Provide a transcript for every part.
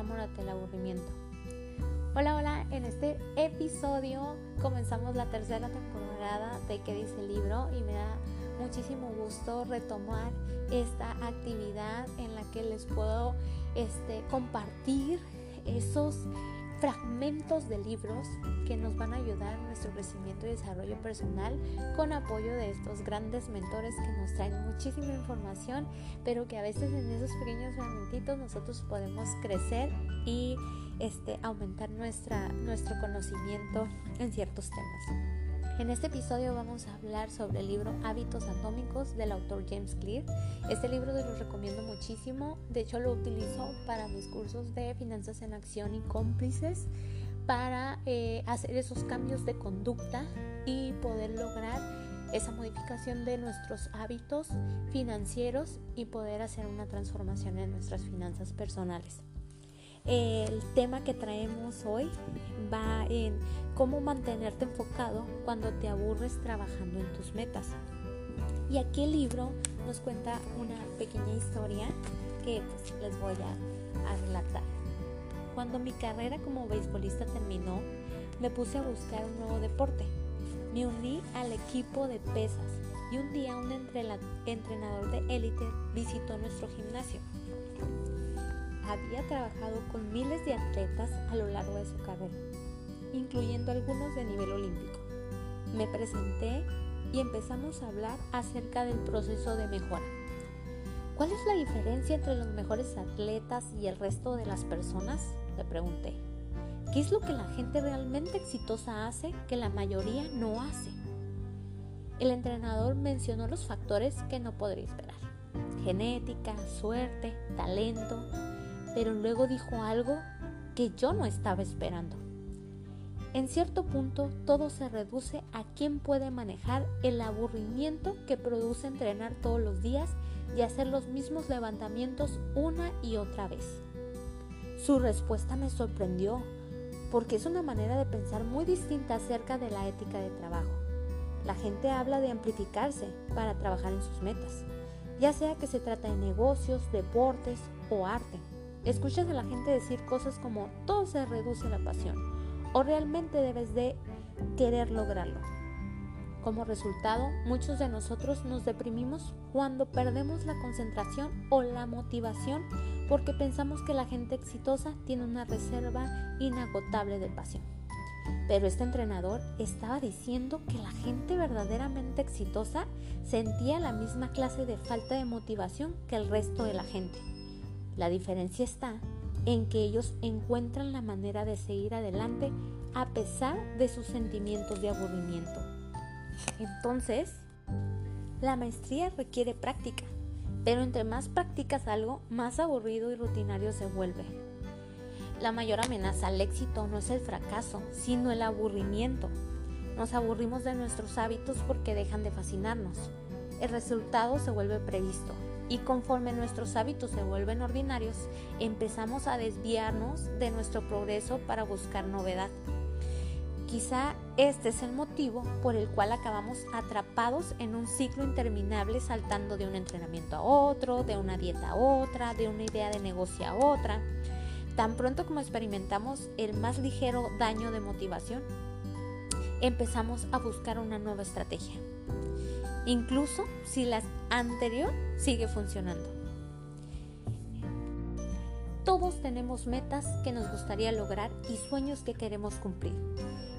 enamórate del aburrimiento. Hola, hola, en este episodio comenzamos la tercera temporada de ¿Qué dice el libro? Y me da muchísimo gusto retomar esta actividad en la que les puedo este, compartir esos fragmentos de libros que nos van a ayudar en nuestro crecimiento y desarrollo personal con apoyo de estos grandes mentores que nos traen muchísima información, pero que a veces en esos pequeños fragmentitos nosotros podemos crecer y este, aumentar nuestra, nuestro conocimiento en ciertos temas. En este episodio vamos a hablar sobre el libro Hábitos Atómicos del autor James Clear. Este libro lo recomiendo muchísimo, de hecho lo utilizo para mis cursos de finanzas en acción y cómplices para eh, hacer esos cambios de conducta y poder lograr esa modificación de nuestros hábitos financieros y poder hacer una transformación en nuestras finanzas personales. El tema que traemos hoy va en cómo mantenerte enfocado cuando te aburres trabajando en tus metas. Y aquí el libro nos cuenta una pequeña historia que pues, les voy a, a relatar. Cuando mi carrera como beisbolista terminó, me puse a buscar un nuevo deporte. Me uní al equipo de pesas y un día un entrenador de élite visitó nuestro gimnasio había trabajado con miles de atletas a lo largo de su carrera, incluyendo algunos de nivel olímpico. Me presenté y empezamos a hablar acerca del proceso de mejora. ¿Cuál es la diferencia entre los mejores atletas y el resto de las personas? Le pregunté. ¿Qué es lo que la gente realmente exitosa hace que la mayoría no hace? El entrenador mencionó los factores que no podría esperar. Genética, suerte, talento, pero luego dijo algo que yo no estaba esperando. En cierto punto todo se reduce a quién puede manejar el aburrimiento que produce entrenar todos los días y hacer los mismos levantamientos una y otra vez. Su respuesta me sorprendió porque es una manera de pensar muy distinta acerca de la ética de trabajo. La gente habla de amplificarse para trabajar en sus metas, ya sea que se trata de negocios, deportes o arte. Escuchas a la gente decir cosas como todo se reduce a la pasión o realmente debes de querer lograrlo. Como resultado, muchos de nosotros nos deprimimos cuando perdemos la concentración o la motivación porque pensamos que la gente exitosa tiene una reserva inagotable de pasión. Pero este entrenador estaba diciendo que la gente verdaderamente exitosa sentía la misma clase de falta de motivación que el resto de la gente. La diferencia está en que ellos encuentran la manera de seguir adelante a pesar de sus sentimientos de aburrimiento. Entonces, la maestría requiere práctica, pero entre más practicas algo, más aburrido y rutinario se vuelve. La mayor amenaza al éxito no es el fracaso, sino el aburrimiento. Nos aburrimos de nuestros hábitos porque dejan de fascinarnos. El resultado se vuelve previsto, y conforme nuestros hábitos se vuelven ordinarios, empezamos a desviarnos de nuestro progreso para buscar novedad. Quizá este es el motivo por el cual acabamos atrapados en un ciclo interminable saltando de un entrenamiento a otro, de una dieta a otra, de una idea de negocio a otra. Tan pronto como experimentamos el más ligero daño de motivación, empezamos a buscar una nueva estrategia incluso si la anterior sigue funcionando. Todos tenemos metas que nos gustaría lograr y sueños que queremos cumplir,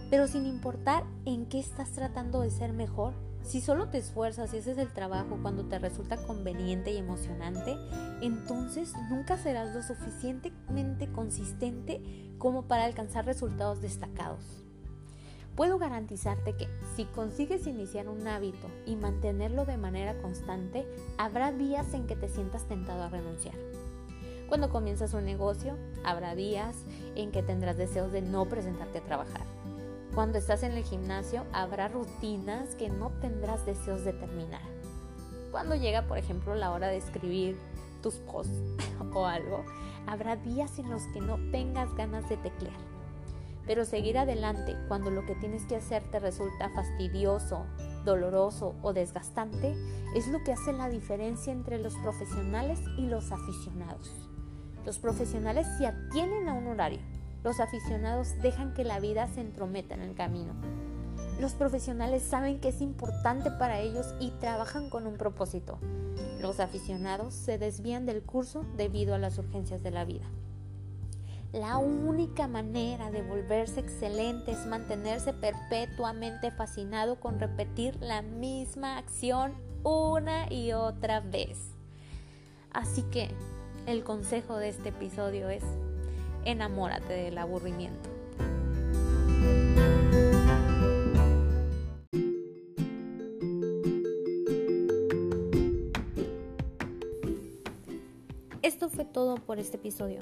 pero sin importar en qué estás tratando de ser mejor, si solo te esfuerzas y haces el trabajo cuando te resulta conveniente y emocionante, entonces nunca serás lo suficientemente consistente como para alcanzar resultados destacados. Puedo garantizarte que si consigues iniciar un hábito y mantenerlo de manera constante, habrá días en que te sientas tentado a renunciar. Cuando comienzas un negocio, habrá días en que tendrás deseos de no presentarte a trabajar. Cuando estás en el gimnasio, habrá rutinas que no tendrás deseos de terminar. Cuando llega, por ejemplo, la hora de escribir tus posts o algo, habrá días en los que no tengas ganas de teclear. Pero seguir adelante cuando lo que tienes que hacer te resulta fastidioso, doloroso o desgastante es lo que hace la diferencia entre los profesionales y los aficionados. Los profesionales se atienen a un horario, los aficionados dejan que la vida se entrometa en el camino. Los profesionales saben que es importante para ellos y trabajan con un propósito. Los aficionados se desvían del curso debido a las urgencias de la vida. La única manera de volverse excelente es mantenerse perpetuamente fascinado con repetir la misma acción una y otra vez. Así que el consejo de este episodio es, enamórate del aburrimiento. Esto fue todo por este episodio.